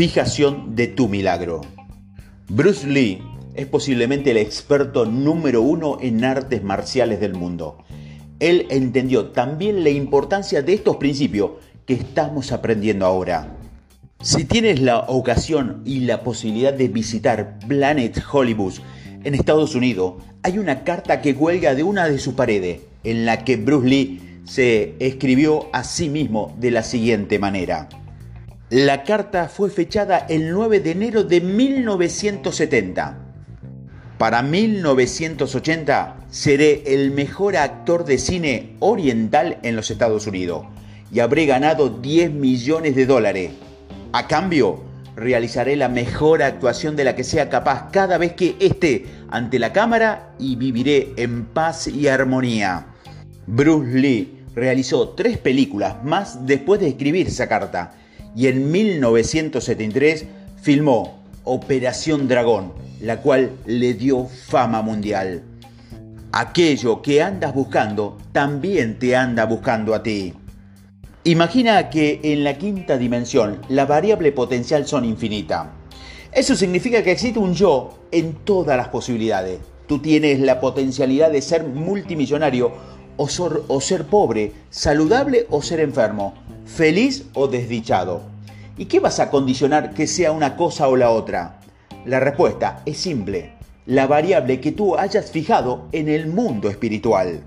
Fijación de tu milagro. Bruce Lee es posiblemente el experto número uno en artes marciales del mundo. Él entendió también la importancia de estos principios que estamos aprendiendo ahora. Si tienes la ocasión y la posibilidad de visitar Planet Hollywood en Estados Unidos, hay una carta que cuelga de una de sus paredes en la que Bruce Lee se escribió a sí mismo de la siguiente manera. La carta fue fechada el 9 de enero de 1970. Para 1980 seré el mejor actor de cine oriental en los Estados Unidos y habré ganado 10 millones de dólares. A cambio, realizaré la mejor actuación de la que sea capaz cada vez que esté ante la cámara y viviré en paz y armonía. Bruce Lee realizó tres películas más después de escribir esa carta y en 1973 filmó Operación Dragón, la cual le dio fama mundial. Aquello que andas buscando también te anda buscando a ti. Imagina que en la quinta dimensión la variable potencial son infinita. Eso significa que existe un yo en todas las posibilidades. Tú tienes la potencialidad de ser multimillonario o ser, pobre, saludable o ser enfermo, feliz o desdichado. ¿Y qué vas a condicionar que sea una cosa o la otra? La respuesta es simple, la variable que tú hayas fijado en el mundo espiritual.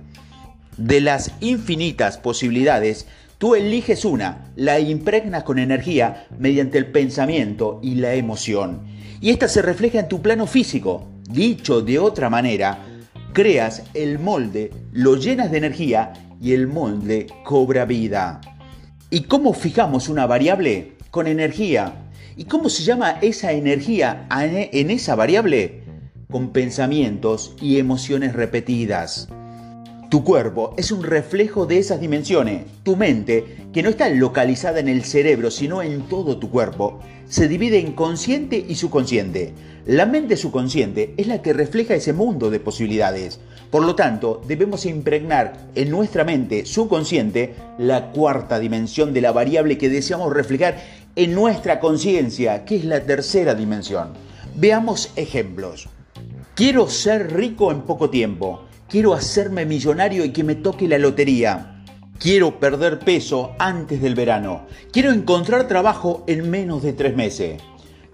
De las infinitas posibilidades, tú eliges una, la impregnas con energía mediante el pensamiento y la emoción. Y esta se refleja en tu plano físico. Dicho de otra manera, creas el molde, lo llenas de energía y el molde cobra vida. ¿Y cómo fijamos una variable? Con energía. ¿Y cómo se llama esa energía en esa variable? Con pensamientos y emociones repetidas. Tu cuerpo es un reflejo de esas dimensiones. Tu mente, que no está localizada en el cerebro, sino en todo tu cuerpo, se divide en consciente y subconsciente. La mente subconsciente es la que refleja ese mundo de posibilidades. Por lo tanto, debemos impregnar en nuestra mente subconsciente la cuarta dimensión de la variable que deseamos reflejar en nuestra conciencia, que es la tercera dimensión. Veamos ejemplos. Quiero ser rico en poco tiempo. Quiero hacerme millonario y que me toque la lotería. Quiero perder peso antes del verano. Quiero encontrar trabajo en menos de tres meses.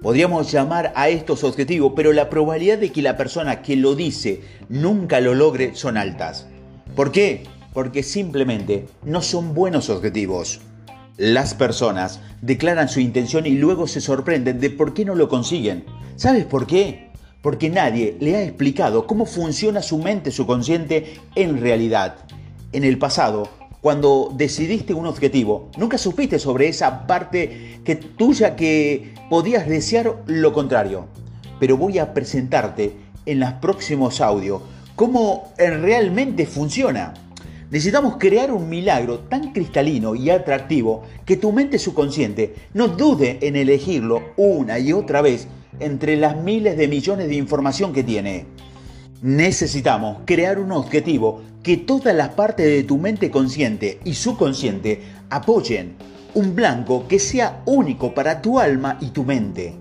Podríamos llamar a estos objetivos, pero la probabilidad de que la persona que lo dice nunca lo logre son altas. ¿Por qué? Porque simplemente no son buenos objetivos. Las personas declaran su intención y luego se sorprenden de por qué no lo consiguen. ¿Sabes por qué? Porque nadie le ha explicado cómo funciona su mente subconsciente en realidad. En el pasado, cuando decidiste un objetivo, nunca supiste sobre esa parte que tuya que podías desear lo contrario. Pero voy a presentarte en los próximos audios cómo realmente funciona. Necesitamos crear un milagro tan cristalino y atractivo que tu mente subconsciente no dude en elegirlo una y otra vez entre las miles de millones de información que tiene. Necesitamos crear un objetivo que todas las partes de tu mente consciente y subconsciente apoyen. Un blanco que sea único para tu alma y tu mente.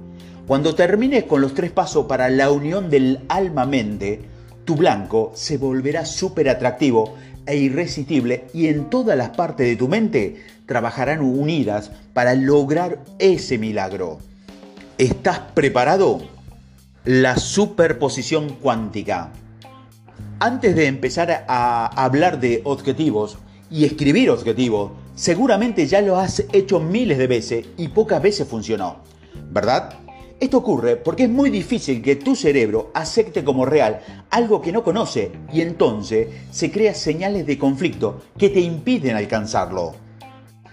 Cuando termines con los tres pasos para la unión del alma-mente, tu blanco se volverá súper atractivo e irresistible y en todas las partes de tu mente trabajarán unidas para lograr ese milagro. ¿Estás preparado? La superposición cuántica. Antes de empezar a hablar de objetivos y escribir objetivos, seguramente ya lo has hecho miles de veces y pocas veces funcionó, ¿verdad? Esto ocurre porque es muy difícil que tu cerebro acepte como real algo que no conoce y entonces se crean señales de conflicto que te impiden alcanzarlo.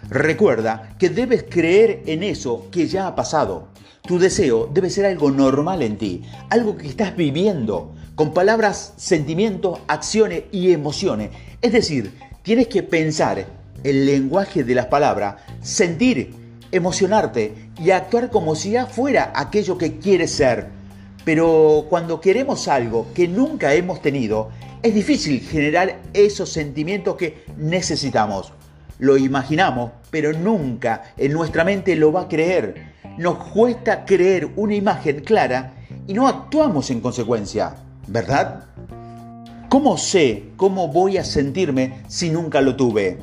Recuerda que debes creer en eso que ya ha pasado. Tu deseo debe ser algo normal en ti, algo que estás viviendo, con palabras, sentimientos, acciones y emociones. Es decir, tienes que pensar el lenguaje de las palabras, sentir, emocionarte y actuar como si ya fuera aquello que quieres ser. Pero cuando queremos algo que nunca hemos tenido, es difícil generar esos sentimientos que necesitamos. lo imaginamos, pero nunca en nuestra mente lo va a creer. Nos cuesta creer una imagen clara y no actuamos en consecuencia, ¿verdad? ¿Cómo sé cómo voy a sentirme si nunca lo tuve?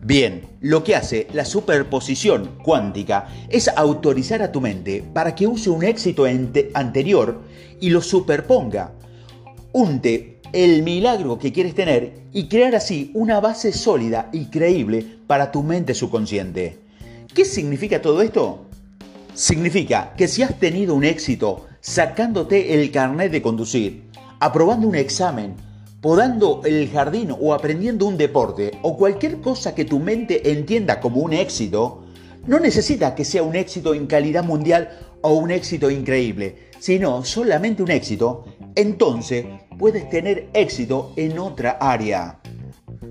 Bien, lo que hace la superposición cuántica es autorizar a tu mente para que use un éxito anterior y lo superponga. Unte el milagro que quieres tener y crear así una base sólida y creíble para tu mente subconsciente. ¿Qué significa todo esto? Significa que si has tenido un éxito sacándote el carnet de conducir, aprobando un examen, podando el jardín o aprendiendo un deporte o cualquier cosa que tu mente entienda como un éxito, no necesita que sea un éxito en calidad mundial o un éxito increíble, sino solamente un éxito, entonces puedes tener éxito en otra área.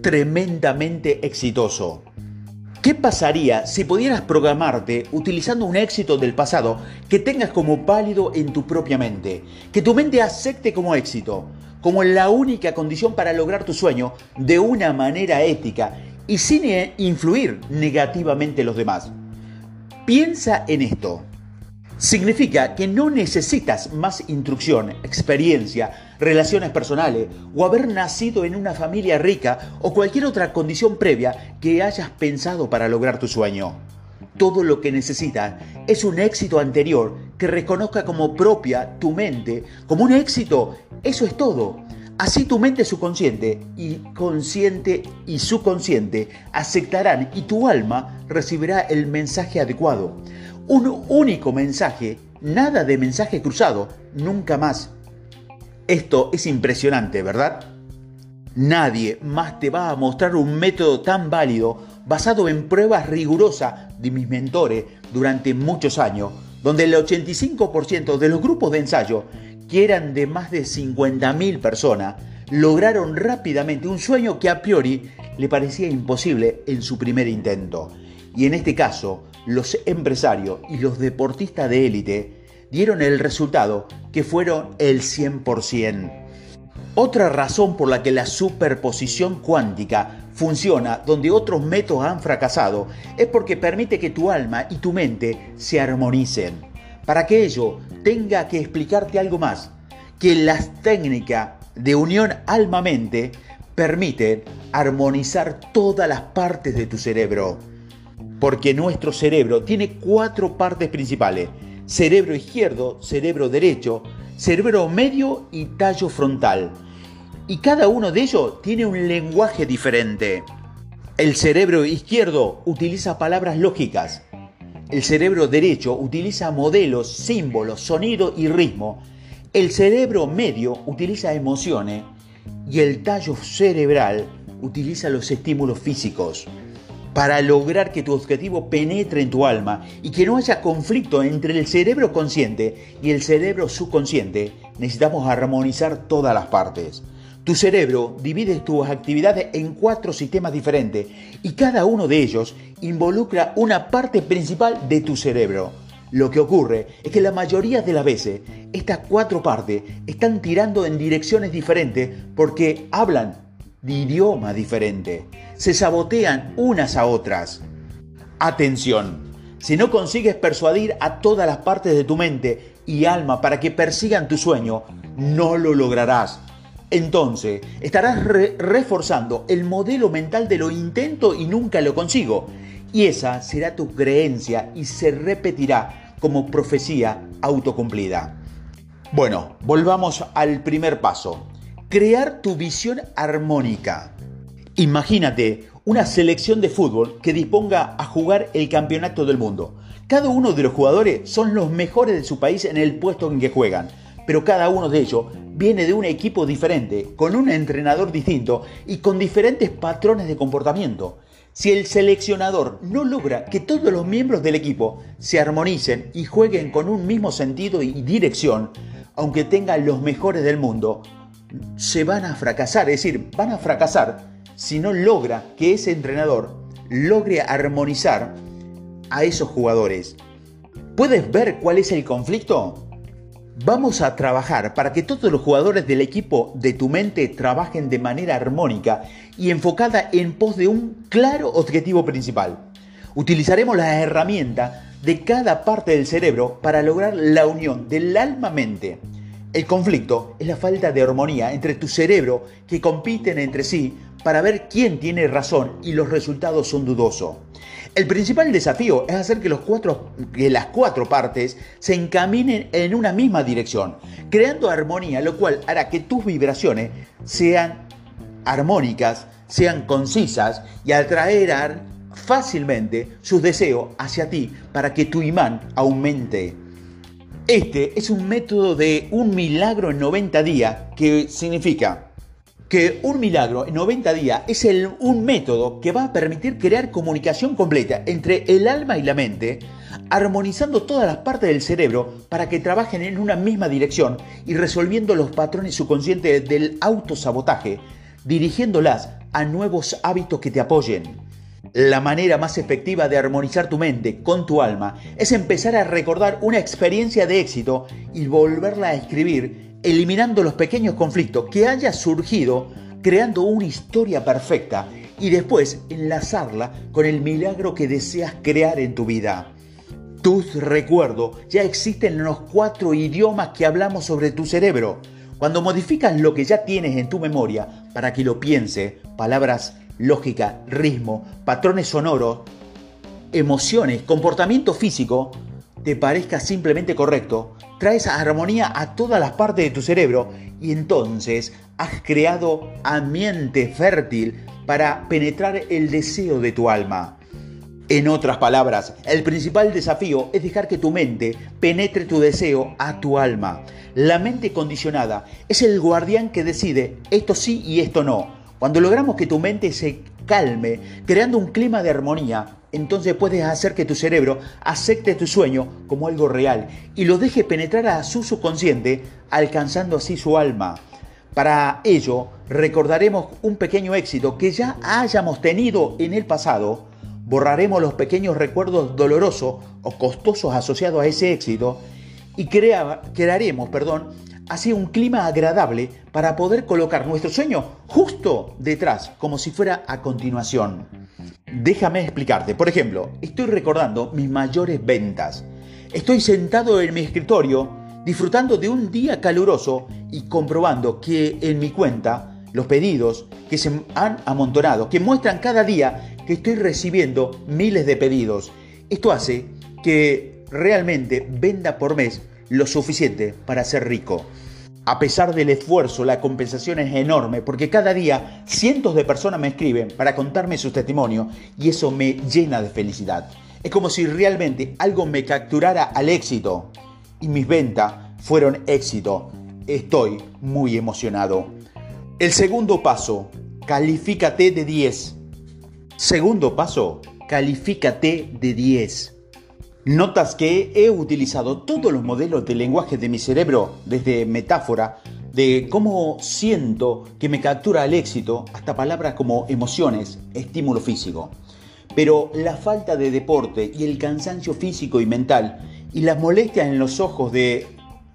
Tremendamente exitoso. ¿Qué pasaría si pudieras programarte utilizando un éxito del pasado que tengas como válido en tu propia mente? Que tu mente acepte como éxito, como la única condición para lograr tu sueño de una manera ética y sin influir negativamente en los demás. Piensa en esto. Significa que no necesitas más instrucción, experiencia, relaciones personales o haber nacido en una familia rica o cualquier otra condición previa que hayas pensado para lograr tu sueño. Todo lo que necesitas es un éxito anterior que reconozca como propia tu mente, como un éxito. Eso es todo. Así tu mente subconsciente y consciente y subconsciente aceptarán y tu alma recibirá el mensaje adecuado un único mensaje, nada de mensaje cruzado, nunca más. Esto es impresionante, ¿verdad? Nadie más te va a mostrar un método tan válido basado en pruebas rigurosas de mis mentores durante muchos años, donde el 85% de los grupos de ensayo, que eran de más de 50.000 personas, lograron rápidamente un sueño que a priori le parecía imposible en su primer intento. Y en este caso, los empresarios y los deportistas de élite dieron el resultado que fueron el 100%. Otra razón por la que la superposición cuántica funciona donde otros métodos han fracasado es porque permite que tu alma y tu mente se armonicen. Para que ello tenga que explicarte algo más, que las técnicas de unión alma-mente permiten armonizar todas las partes de tu cerebro porque nuestro cerebro tiene cuatro partes principales. Cerebro izquierdo, cerebro derecho, cerebro medio y tallo frontal. Y cada uno de ellos tiene un lenguaje diferente. El cerebro izquierdo utiliza palabras lógicas. El cerebro derecho utiliza modelos, símbolos, sonido y ritmo. El cerebro medio utiliza emociones y el tallo cerebral utiliza los estímulos físicos para lograr que tu objetivo penetre en tu alma y que no haya conflicto entre el cerebro consciente y el cerebro subconsciente, necesitamos armonizar todas las partes. Tu cerebro divide tus actividades en cuatro sistemas diferentes y cada uno de ellos involucra una parte principal de tu cerebro. Lo que ocurre es que la mayoría de las veces estas cuatro partes están tirando en direcciones diferentes porque hablan de idioma diferente. Se sabotean unas a otras. Atención, si no consigues persuadir a todas las partes de tu mente y alma para que persigan tu sueño, no lo lograrás. Entonces, estarás reforzando el modelo mental de lo intento y nunca lo consigo. Y esa será tu creencia y se repetirá como profecía autocumplida. Bueno, volvamos al primer paso crear tu visión armónica. Imagínate una selección de fútbol que disponga a jugar el campeonato del mundo. Cada uno de los jugadores son los mejores de su país en el puesto en que juegan, pero cada uno de ellos viene de un equipo diferente, con un entrenador distinto y con diferentes patrones de comportamiento. Si el seleccionador no logra que todos los miembros del equipo se armonicen y jueguen con un mismo sentido y dirección, aunque tengan los mejores del mundo, se van a fracasar, es decir, van a fracasar si no logra que ese entrenador logre armonizar a esos jugadores. ¿Puedes ver cuál es el conflicto? Vamos a trabajar para que todos los jugadores del equipo de tu mente trabajen de manera armónica y enfocada en pos de un claro objetivo principal. Utilizaremos las herramientas de cada parte del cerebro para lograr la unión del alma-mente. El conflicto es la falta de armonía entre tu cerebro que compiten entre sí para ver quién tiene razón y los resultados son dudosos. El principal desafío es hacer que, que las cuatro partes se encaminen en una misma dirección, creando armonía, lo cual hará que tus vibraciones sean armónicas, sean concisas y atraerán fácilmente sus deseos hacia ti para que tu imán aumente. Este es un método de un milagro en 90 días que significa que un milagro en 90 días es el, un método que va a permitir crear comunicación completa entre el alma y la mente, armonizando todas las partes del cerebro para que trabajen en una misma dirección y resolviendo los patrones subconscientes del autosabotaje, dirigiéndolas a nuevos hábitos que te apoyen. La manera más efectiva de armonizar tu mente con tu alma es empezar a recordar una experiencia de éxito y volverla a escribir eliminando los pequeños conflictos que haya surgido, creando una historia perfecta y después enlazarla con el milagro que deseas crear en tu vida. Tus recuerdos ya existen en los cuatro idiomas que hablamos sobre tu cerebro. Cuando modificas lo que ya tienes en tu memoria para que lo piense, palabras, lógica, ritmo, patrones sonoros, emociones, comportamiento físico, te parezca simplemente correcto, traes armonía a todas las partes de tu cerebro y entonces has creado ambiente fértil para penetrar el deseo de tu alma. En otras palabras, el principal desafío es dejar que tu mente penetre tu deseo a tu alma. La mente condicionada es el guardián que decide esto sí y esto no. Cuando logramos que tu mente se calme, creando un clima de armonía, entonces puedes hacer que tu cerebro acepte tu sueño como algo real y lo deje penetrar a su subconsciente, alcanzando así su alma. Para ello, recordaremos un pequeño éxito que ya hayamos tenido en el pasado, borraremos los pequeños recuerdos dolorosos o costosos asociados a ese éxito y crearemos perdón, así un clima agradable para poder colocar nuestro sueño justo detrás, como si fuera a continuación. Déjame explicarte. Por ejemplo, estoy recordando mis mayores ventas. Estoy sentado en mi escritorio disfrutando de un día caluroso y comprobando que en mi cuenta los pedidos que se han amontonado, que muestran cada día que estoy recibiendo miles de pedidos. Esto hace que realmente venda por mes lo suficiente para ser rico. A pesar del esfuerzo, la compensación es enorme porque cada día cientos de personas me escriben para contarme su testimonio y eso me llena de felicidad. Es como si realmente algo me capturara al éxito y mis ventas fueron éxito. Estoy muy emocionado. El segundo paso, califícate de 10. Segundo paso, califícate de 10. Notas que he utilizado todos los modelos de lenguaje de mi cerebro, desde metáfora, de cómo siento que me captura el éxito, hasta palabras como emociones, estímulo físico. Pero la falta de deporte y el cansancio físico y mental y las molestias en los ojos de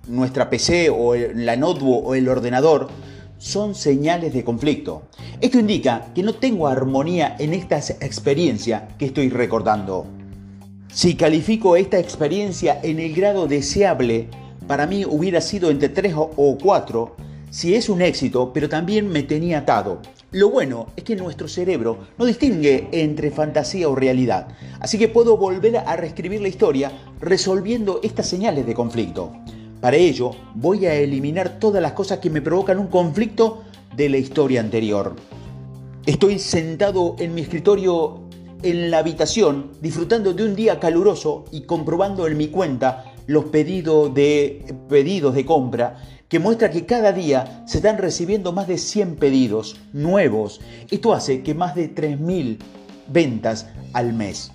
nuestra PC o la notebook o el ordenador son señales de conflicto. Esto indica que no tengo armonía en esta experiencia que estoy recordando. Si califico esta experiencia en el grado deseable, para mí hubiera sido entre 3 o 4, si es un éxito, pero también me tenía atado. Lo bueno es que nuestro cerebro no distingue entre fantasía o realidad, así que puedo volver a reescribir la historia resolviendo estas señales de conflicto. Para ello, voy a eliminar todas las cosas que me provocan un conflicto de la historia anterior. Estoy sentado en mi escritorio en la habitación, disfrutando de un día caluroso y comprobando en mi cuenta los pedidos de, pedidos de compra, que muestra que cada día se están recibiendo más de 100 pedidos nuevos. Esto hace que más de 3.000 ventas al mes.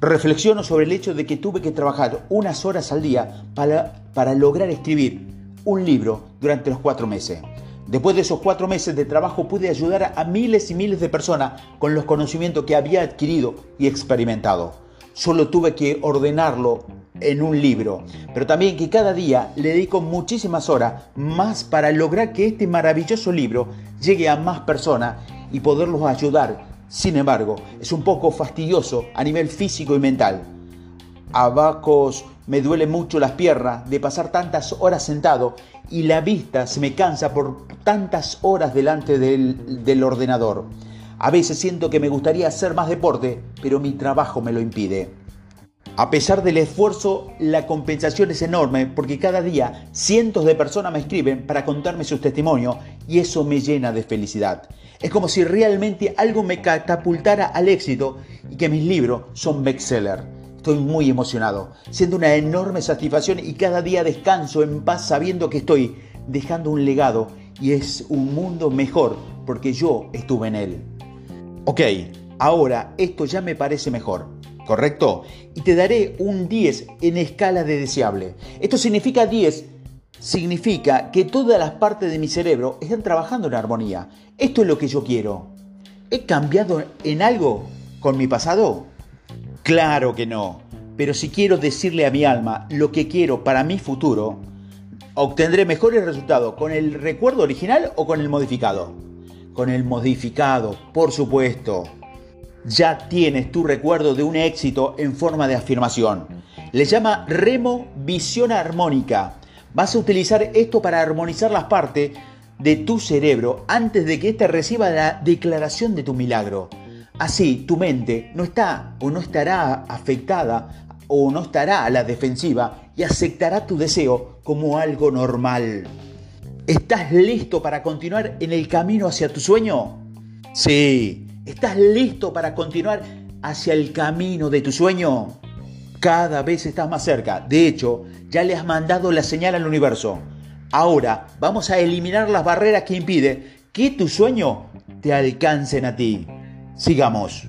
Reflexiono sobre el hecho de que tuve que trabajar unas horas al día para, para lograr escribir un libro durante los cuatro meses. Después de esos cuatro meses de trabajo pude ayudar a miles y miles de personas con los conocimientos que había adquirido y experimentado. Solo tuve que ordenarlo en un libro, pero también que cada día le dedico muchísimas horas más para lograr que este maravilloso libro llegue a más personas y poderlos ayudar. Sin embargo, es un poco fastidioso a nivel físico y mental. Abacos me duele mucho las piernas de pasar tantas horas sentado y la vista se me cansa por tantas horas delante del, ordenador. A veces siento que me gustaría hacer más deporte, pero mi trabajo me lo impide. A pesar del esfuerzo, la compensación es enorme porque cada día cientos de personas me escriben para contarme sus testimonios y eso me llena de felicidad. Es como si realmente algo me catapultara al éxito y que mis libros son bestseller. Estoy muy emocionado, siento una enorme satisfacción y cada día descanso en paz sabiendo que estoy dejando un legado y es un mundo mejor porque yo estuve en él. Ok, ahora esto ya me parece mejor. ¿correcto? Y te daré un 10 en escala de deseable. Esto significa 10, significa que todas las partes de mi cerebro están trabajando en armonía. Esto es lo que yo quiero. ¿He cambiado en algo con mi pasado? Claro que no. Pero si quiero decirle a mi alma lo que quiero para mi futuro, obtendré mejores resultados con el recuerdo original o con el modificado. Con el modificado, por supuesto ya tienes tu recuerdo de un éxito en forma de afirmación. Le llama remo visión armónica. Vas a utilizar esto para armonizar las partes de tu cerebro antes de que éste reciba la declaración de tu milagro. Así, tu mente no está o no estará afectada o no estará a la defensiva y aceptará tu deseo como algo normal. ¿Estás listo para continuar en el camino hacia tu sueño? Sí, ¿Estás listo para continuar hacia el camino de tu sueño? Cada vez estás más cerca. De hecho, ya le has mandado la señal al universo. Ahora vamos a eliminar las barreras que impiden que tu sueño te alcancen a ti. Sigamos.